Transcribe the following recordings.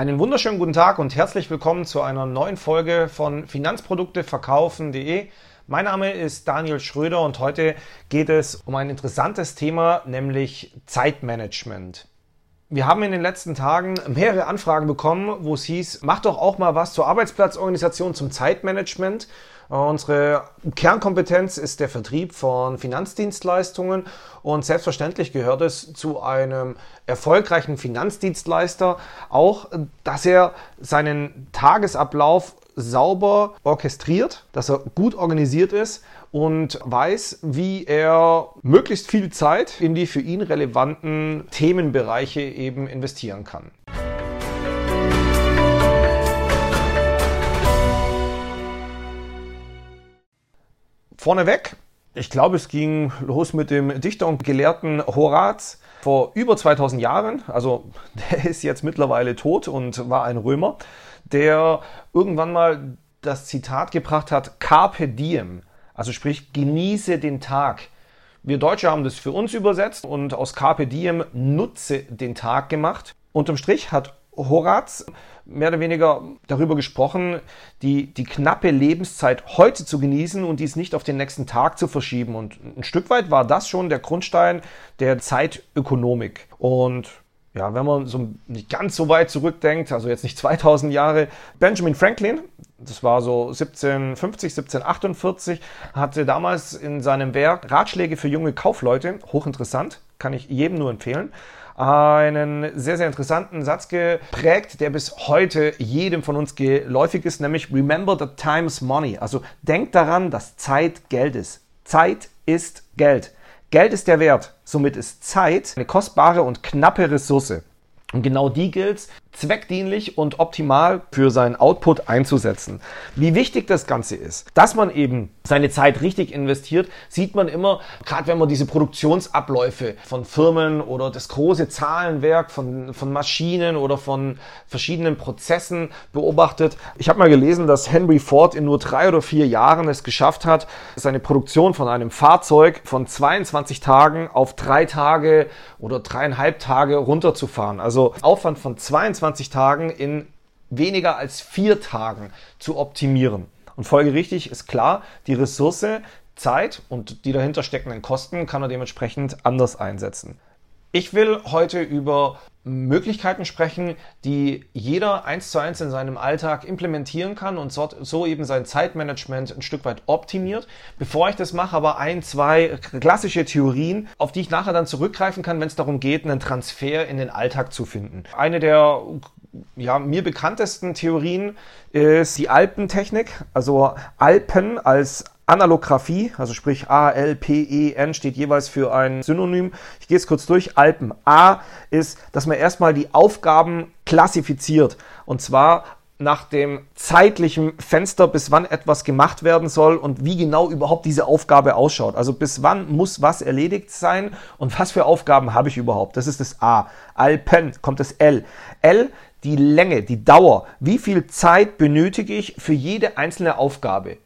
Einen wunderschönen guten Tag und herzlich willkommen zu einer neuen Folge von Finanzprodukteverkaufen.de. Mein Name ist Daniel Schröder und heute geht es um ein interessantes Thema, nämlich Zeitmanagement. Wir haben in den letzten Tagen mehrere Anfragen bekommen, wo es hieß, mach doch auch mal was zur Arbeitsplatzorganisation, zum Zeitmanagement. Unsere Kernkompetenz ist der Vertrieb von Finanzdienstleistungen und selbstverständlich gehört es zu einem erfolgreichen Finanzdienstleister auch, dass er seinen Tagesablauf sauber orchestriert, dass er gut organisiert ist und weiß, wie er möglichst viel Zeit in die für ihn relevanten Themenbereiche eben investieren kann. Vorneweg, ich glaube, es ging los mit dem Dichter und Gelehrten Horaz vor über 2000 Jahren. Also der ist jetzt mittlerweile tot und war ein Römer, der irgendwann mal das Zitat gebracht hat, Carpe diem, also sprich, genieße den Tag. Wir Deutsche haben das für uns übersetzt und aus Carpe diem nutze den Tag gemacht. Unterm Strich hat Horaz mehr oder weniger darüber gesprochen, die, die knappe Lebenszeit heute zu genießen und dies nicht auf den nächsten Tag zu verschieben. Und ein Stück weit war das schon der Grundstein der Zeitökonomik. Und ja, wenn man so nicht ganz so weit zurückdenkt, also jetzt nicht 2000 Jahre, Benjamin Franklin, das war so 1750, 1748, hatte damals in seinem Werk Ratschläge für junge Kaufleute, hochinteressant, kann ich jedem nur empfehlen, einen sehr, sehr interessanten Satz geprägt, der bis heute jedem von uns geläufig ist, nämlich Remember that time is money. Also denkt daran, dass Zeit Geld ist. Zeit ist Geld. Geld ist der Wert. Somit ist Zeit eine kostbare und knappe Ressource. Und genau die gilt zweckdienlich und optimal für seinen Output einzusetzen. Wie wichtig das Ganze ist, dass man eben seine Zeit richtig investiert, sieht man immer, gerade wenn man diese Produktionsabläufe von Firmen oder das große Zahlenwerk von, von Maschinen oder von verschiedenen Prozessen beobachtet. Ich habe mal gelesen, dass Henry Ford in nur drei oder vier Jahren es geschafft hat, seine Produktion von einem Fahrzeug von 22 Tagen auf drei Tage oder dreieinhalb Tage runterzufahren. Also Aufwand von 22 24 Tagen in weniger als vier Tagen zu optimieren. Und folgerichtig ist klar, die Ressource Zeit und die dahinter steckenden Kosten kann er dementsprechend anders einsetzen. Ich will heute über Möglichkeiten sprechen, die jeder eins zu eins in seinem Alltag implementieren kann und so eben sein Zeitmanagement ein Stück weit optimiert. Bevor ich das mache, aber ein, zwei klassische Theorien, auf die ich nachher dann zurückgreifen kann, wenn es darum geht, einen Transfer in den Alltag zu finden. Eine der ja, mir bekanntesten Theorien ist die Alpentechnik, also Alpen als Analographie, also sprich A, L, P, E, N steht jeweils für ein Synonym. Ich gehe es kurz durch. Alpen. A ist, dass man erstmal die Aufgaben klassifiziert. Und zwar nach dem zeitlichen Fenster, bis wann etwas gemacht werden soll und wie genau überhaupt diese Aufgabe ausschaut. Also bis wann muss was erledigt sein und was für Aufgaben habe ich überhaupt. Das ist das A. Alpen kommt das L. L, die Länge, die Dauer. Wie viel Zeit benötige ich für jede einzelne Aufgabe?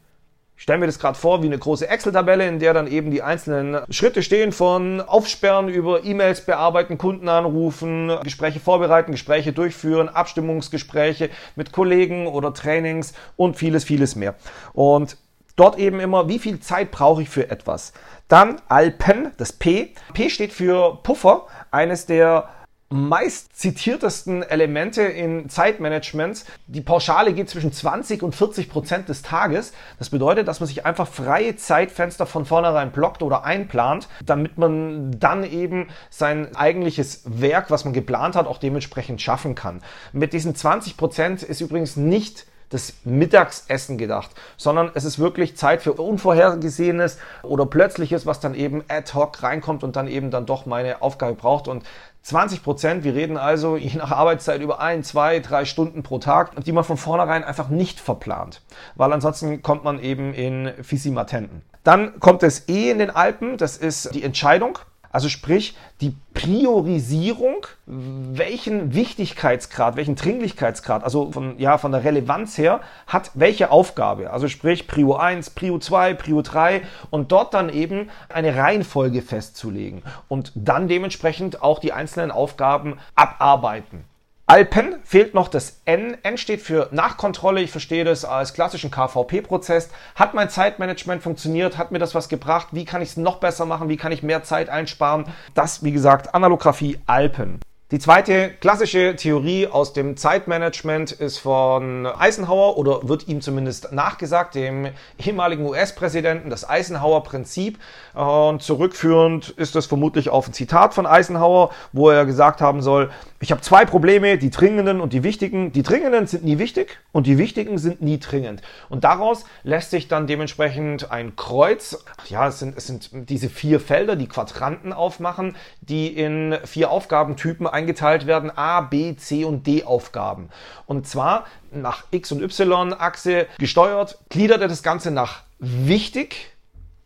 Ich stelle mir das gerade vor wie eine große Excel-Tabelle, in der dann eben die einzelnen Schritte stehen von Aufsperren über E-Mails bearbeiten, Kunden anrufen, Gespräche vorbereiten, Gespräche durchführen, Abstimmungsgespräche mit Kollegen oder Trainings und vieles, vieles mehr. Und dort eben immer, wie viel Zeit brauche ich für etwas. Dann Alpen, das P. P steht für Puffer, eines der meist zitiertesten Elemente in Zeitmanagements. Die Pauschale geht zwischen 20 und 40 Prozent des Tages. Das bedeutet, dass man sich einfach freie Zeitfenster von vornherein blockt oder einplant, damit man dann eben sein eigentliches Werk, was man geplant hat, auch dementsprechend schaffen kann. Mit diesen 20 Prozent ist übrigens nicht das Mittagsessen gedacht, sondern es ist wirklich Zeit für Unvorhergesehenes oder Plötzliches, was dann eben ad hoc reinkommt und dann eben dann doch meine Aufgabe braucht. Und 20 Prozent, wir reden also je nach Arbeitszeit über ein, zwei, drei Stunden pro Tag, die man von vornherein einfach nicht verplant, weil ansonsten kommt man eben in Fisimatenten. Dann kommt das E in den Alpen, das ist die Entscheidung. Also sprich, die Priorisierung, welchen Wichtigkeitsgrad, welchen Dringlichkeitsgrad, also von, ja, von der Relevanz her, hat welche Aufgabe. Also sprich, Prio 1, Prio 2, Prio 3 und dort dann eben eine Reihenfolge festzulegen und dann dementsprechend auch die einzelnen Aufgaben abarbeiten. Alpen fehlt noch das N. N steht für Nachkontrolle. Ich verstehe das als klassischen KVP-Prozess. Hat mein Zeitmanagement funktioniert? Hat mir das was gebracht? Wie kann ich es noch besser machen? Wie kann ich mehr Zeit einsparen? Das, wie gesagt, Analographie Alpen. Die zweite klassische Theorie aus dem Zeitmanagement ist von Eisenhower oder wird ihm zumindest nachgesagt, dem ehemaligen US-Präsidenten, das Eisenhower-Prinzip. Und zurückführend ist das vermutlich auf ein Zitat von Eisenhower, wo er gesagt haben soll, ich habe zwei Probleme, die dringenden und die wichtigen. Die dringenden sind nie wichtig und die wichtigen sind nie dringend. Und daraus lässt sich dann dementsprechend ein Kreuz, ja, es sind, es sind diese vier Felder, die Quadranten aufmachen, die in vier Aufgabentypen eingeteilt werden, A, B, C und D Aufgaben. Und zwar nach X- und Y-Achse gesteuert, gliedert er das Ganze nach wichtig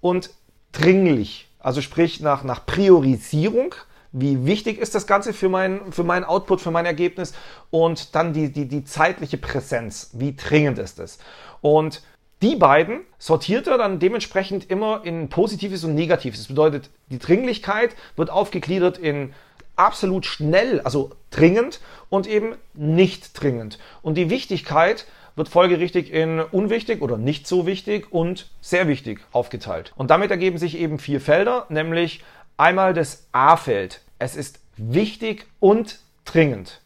und dringlich. Also sprich nach, nach Priorisierung wie wichtig ist das Ganze für, mein, für meinen Output, für mein Ergebnis und dann die, die, die zeitliche Präsenz, wie dringend ist es. Und die beiden sortiert er dann dementsprechend immer in Positives und Negatives. Das bedeutet, die Dringlichkeit wird aufgegliedert in absolut schnell, also dringend und eben nicht dringend. Und die Wichtigkeit wird folgerichtig in unwichtig oder nicht so wichtig und sehr wichtig aufgeteilt. Und damit ergeben sich eben vier Felder, nämlich einmal das A-Feld. Es ist wichtig und dringend.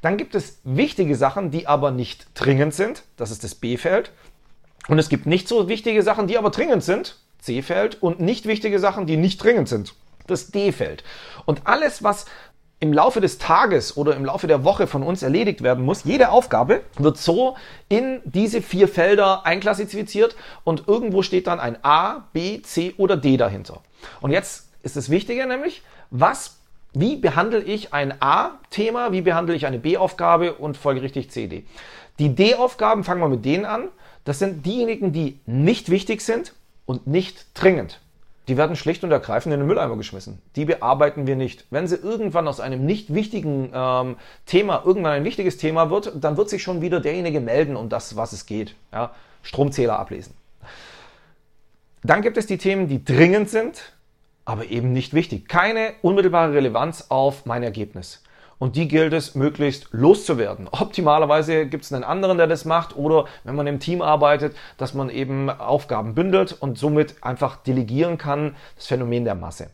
Dann gibt es wichtige Sachen, die aber nicht dringend sind. Das ist das B-Feld. Und es gibt nicht so wichtige Sachen, die aber dringend sind. C-Feld. Und nicht wichtige Sachen, die nicht dringend sind. Das D-Feld. Und alles, was im Laufe des Tages oder im Laufe der Woche von uns erledigt werden muss. Jede Aufgabe wird so in diese vier Felder einklassifiziert und irgendwo steht dann ein A, B, C oder D dahinter. Und jetzt ist das Wichtige nämlich, was, wie behandle ich ein A-Thema, wie behandle ich eine B-Aufgabe und folgerichtig CD. Die D-Aufgaben, fangen wir mit denen an. Das sind diejenigen, die nicht wichtig sind und nicht dringend. Die werden schlicht und ergreifend in den Mülleimer geschmissen. Die bearbeiten wir nicht. Wenn sie irgendwann aus einem nicht wichtigen ähm, Thema irgendwann ein wichtiges Thema wird, dann wird sich schon wieder derjenige melden, um das, was es geht. Ja? Stromzähler ablesen. Dann gibt es die Themen, die dringend sind aber eben nicht wichtig. Keine unmittelbare Relevanz auf mein Ergebnis. Und die gilt es möglichst loszuwerden. Optimalerweise gibt es einen anderen, der das macht oder wenn man im Team arbeitet, dass man eben Aufgaben bündelt und somit einfach delegieren kann, das Phänomen der Masse.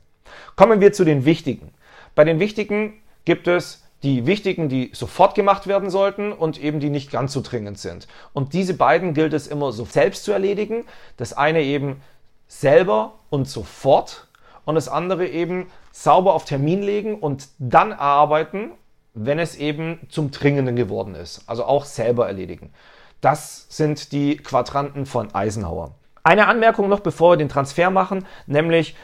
Kommen wir zu den wichtigen. Bei den wichtigen gibt es die wichtigen, die sofort gemacht werden sollten und eben die nicht ganz so dringend sind. Und diese beiden gilt es immer so selbst zu erledigen. Das eine eben selber und sofort und das andere eben sauber auf Termin legen und dann arbeiten, wenn es eben zum Dringenden geworden ist. Also auch selber erledigen. Das sind die Quadranten von Eisenhower. Eine Anmerkung noch, bevor wir den Transfer machen, nämlich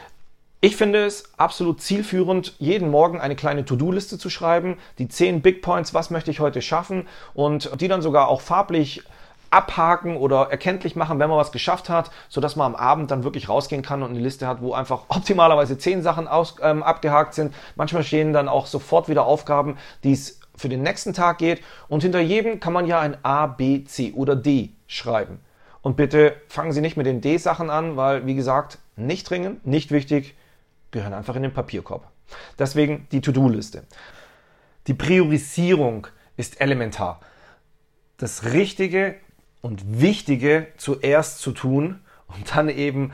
ich finde es absolut zielführend, jeden Morgen eine kleine To-Do-Liste zu schreiben, die zehn Big Points, was möchte ich heute schaffen und die dann sogar auch farblich abhaken oder erkenntlich machen, wenn man was geschafft hat, sodass man am Abend dann wirklich rausgehen kann und eine Liste hat, wo einfach optimalerweise zehn Sachen aus, ähm, abgehakt sind. Manchmal stehen dann auch sofort wieder Aufgaben, die es für den nächsten Tag geht. Und hinter jedem kann man ja ein A, B, C oder D schreiben. Und bitte fangen Sie nicht mit den D-Sachen an, weil, wie gesagt, nicht dringend, nicht wichtig, gehören einfach in den Papierkorb. Deswegen die To-Do-Liste. Die Priorisierung ist elementar. Das Richtige und Wichtige zuerst zu tun und dann eben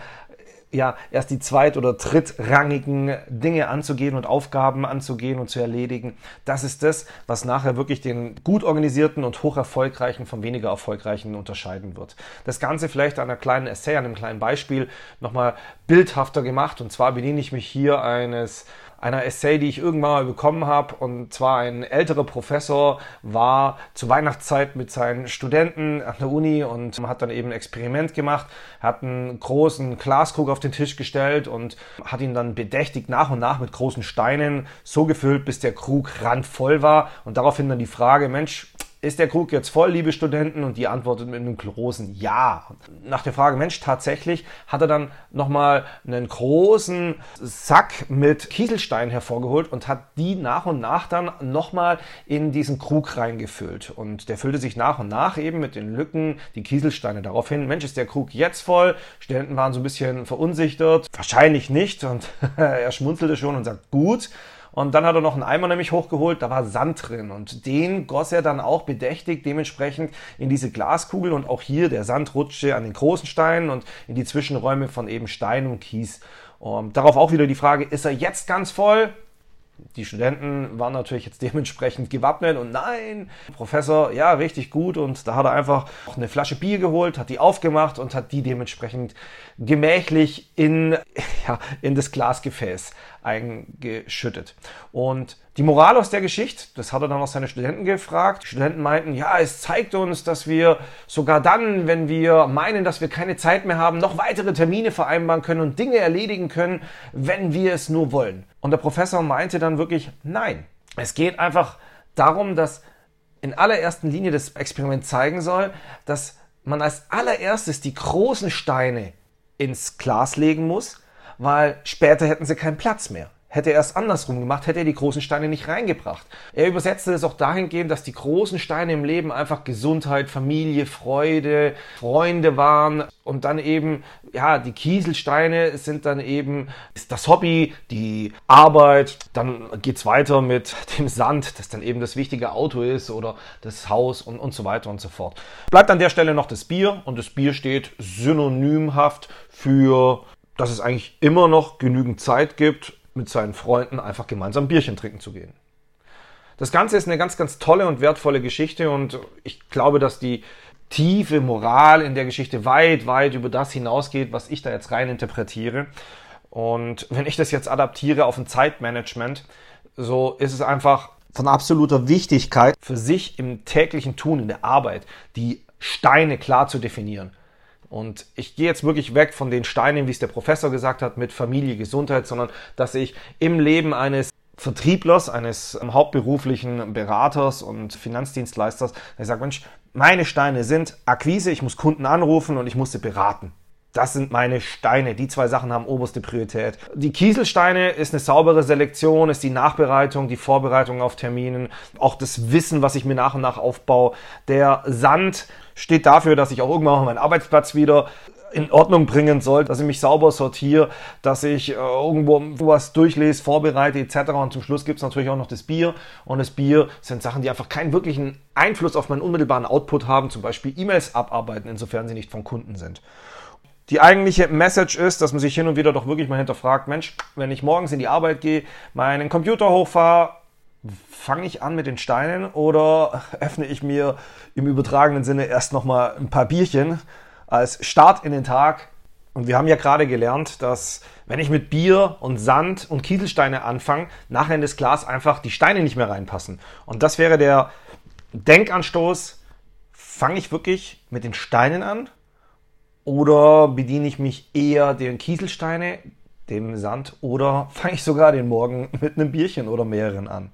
ja erst die zweit- oder drittrangigen Dinge anzugehen und Aufgaben anzugehen und zu erledigen. Das ist das, was nachher wirklich den gut organisierten und hoch erfolgreichen vom weniger erfolgreichen unterscheiden wird. Das Ganze vielleicht an einer kleinen Essay, an einem kleinen Beispiel nochmal bildhafter gemacht. Und zwar bediene ich mich hier eines einer Essay, die ich irgendwann mal bekommen habe. Und zwar ein älterer Professor war zur Weihnachtszeit mit seinen Studenten an der Uni und hat dann eben ein Experiment gemacht, hat einen großen Glaskrug auf den Tisch gestellt und hat ihn dann bedächtig nach und nach mit großen Steinen so gefüllt, bis der Krug randvoll war. Und daraufhin dann die Frage, Mensch, ist der Krug jetzt voll, liebe Studenten? Und die antwortet mit einem großen Ja. Nach der Frage, Mensch, tatsächlich hat er dann nochmal einen großen Sack mit Kieselsteinen hervorgeholt und hat die nach und nach dann nochmal in diesen Krug reingefüllt. Und der füllte sich nach und nach eben mit den Lücken, die Kieselsteine. Daraufhin, Mensch, ist der Krug jetzt voll? Studenten waren so ein bisschen verunsichert. Wahrscheinlich nicht. Und er schmunzelte schon und sagt, gut. Und dann hat er noch einen Eimer nämlich hochgeholt, da war Sand drin. Und den goss er dann auch bedächtig dementsprechend in diese Glaskugel. Und auch hier der Sand rutschte an den großen Steinen und in die Zwischenräume von eben Stein und Kies. Und darauf auch wieder die Frage, ist er jetzt ganz voll? Die Studenten waren natürlich jetzt dementsprechend gewappnet und nein, Professor, ja, richtig gut. Und da hat er einfach eine Flasche Bier geholt, hat die aufgemacht und hat die dementsprechend gemächlich in, ja, in das Glasgefäß eingeschüttet. Und die Moral aus der Geschichte, das hat er dann auch seine Studenten gefragt. Die Studenten meinten, ja, es zeigt uns, dass wir sogar dann, wenn wir meinen, dass wir keine Zeit mehr haben, noch weitere Termine vereinbaren können und Dinge erledigen können, wenn wir es nur wollen. Und der Professor meinte dann wirklich, nein. Es geht einfach darum, dass in allererster Linie das Experiment zeigen soll, dass man als allererstes die großen Steine ins Glas legen muss, weil später hätten sie keinen Platz mehr. Hätte er es andersrum gemacht, hätte er die großen Steine nicht reingebracht. Er übersetzte es auch dahingehend, dass die großen Steine im Leben einfach Gesundheit, Familie, Freude, Freunde waren und dann eben, ja, die Kieselsteine sind dann eben das Hobby, die Arbeit, dann geht's weiter mit dem Sand, das dann eben das wichtige Auto ist oder das Haus und, und so weiter und so fort. Bleibt an der Stelle noch das Bier und das Bier steht synonymhaft für dass es eigentlich immer noch genügend Zeit gibt, mit seinen Freunden einfach gemeinsam Bierchen trinken zu gehen. Das Ganze ist eine ganz, ganz tolle und wertvolle Geschichte und ich glaube, dass die tiefe Moral in der Geschichte weit, weit über das hinausgeht, was ich da jetzt rein interpretiere. Und wenn ich das jetzt adaptiere auf ein Zeitmanagement, so ist es einfach von absoluter Wichtigkeit für sich im täglichen Tun, in der Arbeit, die Steine klar zu definieren. Und ich gehe jetzt wirklich weg von den Steinen, wie es der Professor gesagt hat, mit Familie, Gesundheit, sondern dass ich im Leben eines Vertrieblers, eines hauptberuflichen Beraters und Finanzdienstleisters, der sagt, Mensch, meine Steine sind Akquise, ich muss Kunden anrufen und ich muss sie beraten. Das sind meine Steine. Die zwei Sachen haben oberste Priorität. Die Kieselsteine ist eine saubere Selektion, ist die Nachbereitung, die Vorbereitung auf Terminen, auch das Wissen, was ich mir nach und nach aufbaue. Der Sand steht dafür, dass ich auch irgendwann meinen Arbeitsplatz wieder in Ordnung bringen soll, dass ich mich sauber sortiere, dass ich äh, irgendwo was durchlese, vorbereite etc. Und zum Schluss gibt es natürlich auch noch das Bier. Und das Bier sind Sachen, die einfach keinen wirklichen Einfluss auf meinen unmittelbaren Output haben, zum Beispiel E-Mails abarbeiten, insofern sie nicht von Kunden sind. Die eigentliche Message ist, dass man sich hin und wieder doch wirklich mal hinterfragt, Mensch, wenn ich morgens in die Arbeit gehe, meinen Computer hochfahre, fange ich an mit den Steinen oder öffne ich mir im übertragenen Sinne erst nochmal ein paar Bierchen als Start in den Tag? Und wir haben ja gerade gelernt, dass wenn ich mit Bier und Sand und Kieselsteine anfange, nachher in das Glas einfach die Steine nicht mehr reinpassen. Und das wäre der Denkanstoß, fange ich wirklich mit den Steinen an oder bediene ich mich eher den Kieselsteine, dem Sand oder fange ich sogar den Morgen mit einem Bierchen oder mehreren an?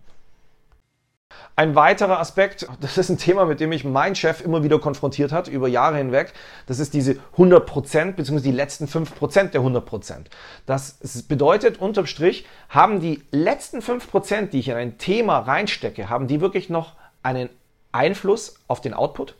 Ein weiterer Aspekt, das ist ein Thema, mit dem mich mein Chef immer wieder konfrontiert hat, über Jahre hinweg, das ist diese 100% bzw. die letzten 5% der 100%. Das bedeutet, unterm Strich, haben die letzten 5%, die ich in ein Thema reinstecke, haben die wirklich noch einen Einfluss auf den Output?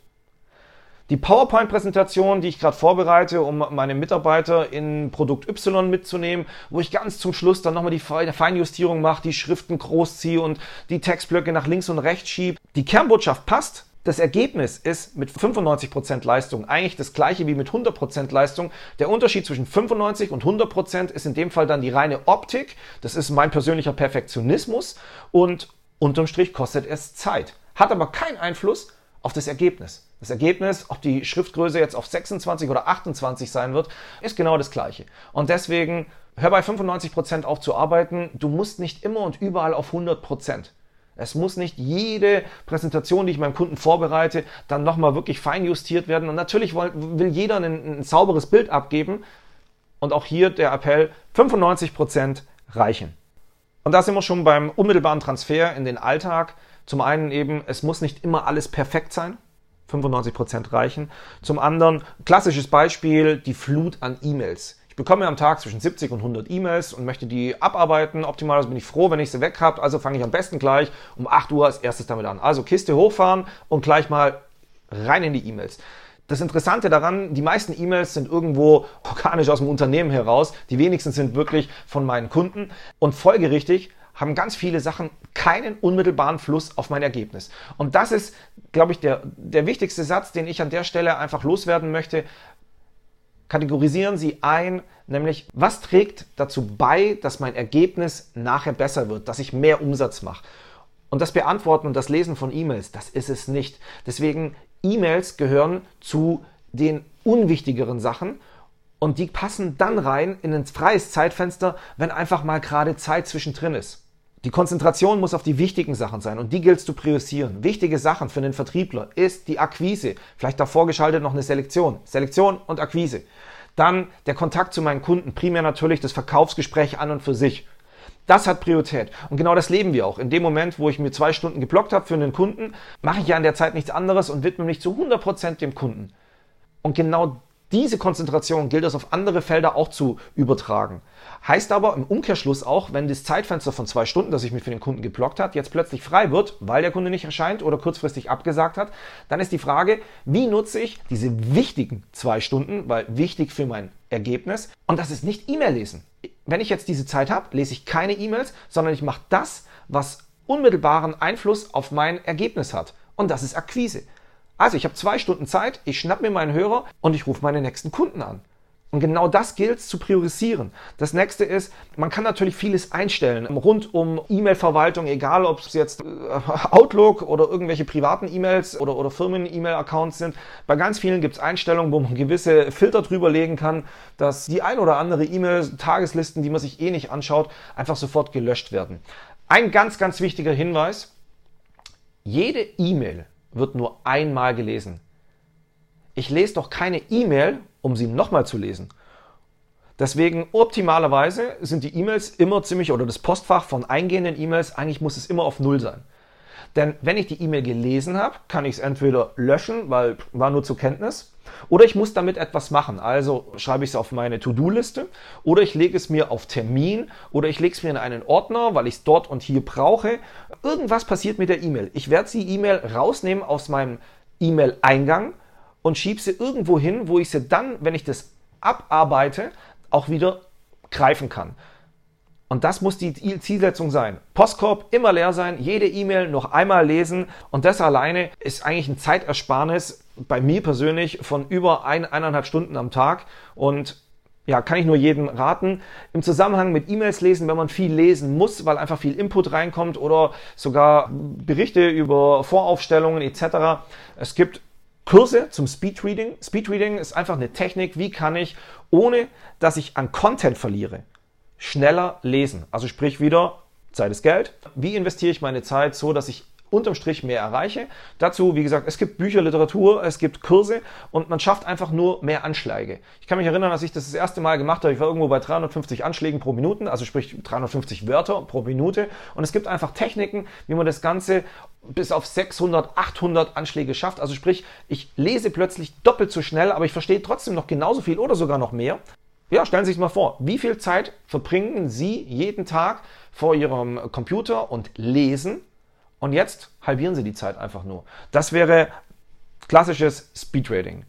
Die PowerPoint-Präsentation, die ich gerade vorbereite, um meine Mitarbeiter in Produkt Y mitzunehmen, wo ich ganz zum Schluss dann nochmal die Feinjustierung mache, die Schriften groß ziehe und die Textblöcke nach links und rechts schiebe. Die Kernbotschaft passt. Das Ergebnis ist mit 95% Leistung eigentlich das gleiche wie mit 100% Leistung. Der Unterschied zwischen 95 und 100% ist in dem Fall dann die reine Optik. Das ist mein persönlicher Perfektionismus und unterm Strich kostet es Zeit. Hat aber keinen Einfluss auf das Ergebnis. Das Ergebnis, ob die Schriftgröße jetzt auf 26 oder 28 sein wird, ist genau das gleiche. Und deswegen hör bei 95% auf zu arbeiten. Du musst nicht immer und überall auf 100%. Es muss nicht jede Präsentation, die ich meinem Kunden vorbereite, dann nochmal wirklich fein justiert werden. Und natürlich will jeder ein, ein sauberes Bild abgeben. Und auch hier der Appell, 95% reichen. Und da sind wir schon beim unmittelbaren Transfer in den Alltag. Zum einen eben, es muss nicht immer alles perfekt sein. 95% reichen. Zum anderen, klassisches Beispiel, die Flut an E-Mails. Ich bekomme am Tag zwischen 70 und 100 E-Mails und möchte die abarbeiten. Optimalerweise bin ich froh, wenn ich sie weg habe. Also fange ich am besten gleich um 8 Uhr als erstes damit an. Also Kiste hochfahren und gleich mal rein in die E-Mails. Das Interessante daran, die meisten E-Mails sind irgendwo organisch aus dem Unternehmen heraus. Die wenigsten sind wirklich von meinen Kunden. Und folgerichtig haben ganz viele Sachen keinen unmittelbaren Fluss auf mein Ergebnis. Und das ist, glaube ich, der, der wichtigste Satz, den ich an der Stelle einfach loswerden möchte. Kategorisieren Sie ein, nämlich was trägt dazu bei, dass mein Ergebnis nachher besser wird, dass ich mehr Umsatz mache. Und das Beantworten und das Lesen von E-Mails, das ist es nicht. Deswegen, E-Mails gehören zu den unwichtigeren Sachen und die passen dann rein in ein freies Zeitfenster, wenn einfach mal gerade Zeit zwischendrin ist. Die Konzentration muss auf die wichtigen Sachen sein und die gilt zu priorisieren. Wichtige Sachen für den Vertriebler ist die Akquise. Vielleicht davor geschaltet noch eine Selektion. Selektion und Akquise. Dann der Kontakt zu meinen Kunden. Primär natürlich das Verkaufsgespräch an und für sich. Das hat Priorität. Und genau das leben wir auch. In dem Moment, wo ich mir zwei Stunden geblockt habe für einen Kunden, mache ich ja in der Zeit nichts anderes und widme mich zu 100% dem Kunden. Und genau diese Konzentration gilt es auf andere Felder auch zu übertragen. Heißt aber im Umkehrschluss auch, wenn das Zeitfenster von zwei Stunden, das ich mir für den Kunden geblockt hat, jetzt plötzlich frei wird, weil der Kunde nicht erscheint oder kurzfristig abgesagt hat, dann ist die Frage, wie nutze ich diese wichtigen zwei Stunden, weil wichtig für mein Ergebnis, und das ist nicht E-Mail lesen. Wenn ich jetzt diese Zeit habe, lese ich keine E-Mails, sondern ich mache das, was unmittelbaren Einfluss auf mein Ergebnis hat. Und das ist Akquise. Also ich habe zwei Stunden Zeit, ich schnapp mir meinen Hörer und ich rufe meine nächsten Kunden an. Und genau das gilt zu priorisieren. Das nächste ist, man kann natürlich vieles einstellen rund um E-Mail-Verwaltung, egal ob es jetzt äh, Outlook oder irgendwelche privaten E-Mails oder, oder Firmen-E-Mail-Accounts sind. Bei ganz vielen gibt es Einstellungen, wo man gewisse Filter drüber legen kann, dass die ein oder andere E-Mail-Tageslisten, die man sich eh nicht anschaut, einfach sofort gelöscht werden. Ein ganz, ganz wichtiger Hinweis. Jede E-Mail wird nur einmal gelesen. Ich lese doch keine E-Mail, um sie nochmal zu lesen. Deswegen optimalerweise sind die E-Mails immer ziemlich oder das Postfach von eingehenden E-Mails, eigentlich muss es immer auf Null sein. Denn wenn ich die E-Mail gelesen habe, kann ich es entweder löschen, weil war nur zur Kenntnis, oder ich muss damit etwas machen. Also schreibe ich es auf meine To-Do-Liste oder ich lege es mir auf Termin oder ich lege es mir in einen Ordner, weil ich es dort und hier brauche. Irgendwas passiert mit der E-Mail. Ich werde die E-Mail rausnehmen aus meinem E-Mail-Eingang und schiebe sie irgendwo hin, wo ich sie dann, wenn ich das abarbeite, auch wieder greifen kann. Und das muss die Zielsetzung sein. Postkorb immer leer sein, jede E-Mail noch einmal lesen und das alleine ist eigentlich ein Zeitersparnis bei mir persönlich von über ein, eineinhalb Stunden am Tag und ja, kann ich nur jedem raten. Im Zusammenhang mit E-Mails lesen, wenn man viel lesen muss, weil einfach viel Input reinkommt oder sogar Berichte über Voraufstellungen etc. Es gibt Kurse zum Speedreading. Speedreading ist einfach eine Technik, wie kann ich, ohne dass ich an Content verliere, schneller lesen. Also sprich wieder, Zeit ist Geld. Wie investiere ich meine Zeit so, dass ich unterm Strich mehr erreiche? Dazu, wie gesagt, es gibt Bücher, Literatur, es gibt Kurse und man schafft einfach nur mehr Anschläge. Ich kann mich erinnern, als ich das das erste Mal gemacht habe, ich war irgendwo bei 350 Anschlägen pro Minute, also sprich 350 Wörter pro Minute und es gibt einfach Techniken, wie man das Ganze bis auf 600, 800 Anschläge schafft. Also sprich, ich lese plötzlich doppelt so schnell, aber ich verstehe trotzdem noch genauso viel oder sogar noch mehr. Ja, stellen Sie sich mal vor, wie viel Zeit verbringen Sie jeden Tag vor Ihrem Computer und lesen? Und jetzt halbieren Sie die Zeit einfach nur. Das wäre klassisches Speedrading.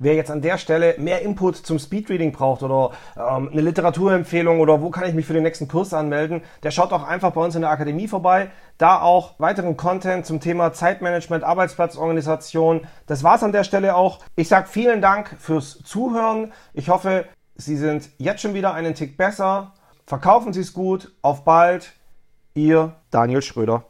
Wer jetzt an der Stelle mehr Input zum Speedreading braucht oder ähm, eine Literaturempfehlung oder wo kann ich mich für den nächsten Kurs anmelden, der schaut auch einfach bei uns in der Akademie vorbei. Da auch weiteren Content zum Thema Zeitmanagement, Arbeitsplatzorganisation. Das war's an der Stelle auch. Ich sage vielen Dank fürs Zuhören. Ich hoffe, Sie sind jetzt schon wieder einen Tick besser. Verkaufen Sie es gut. Auf bald. Ihr Daniel Schröder.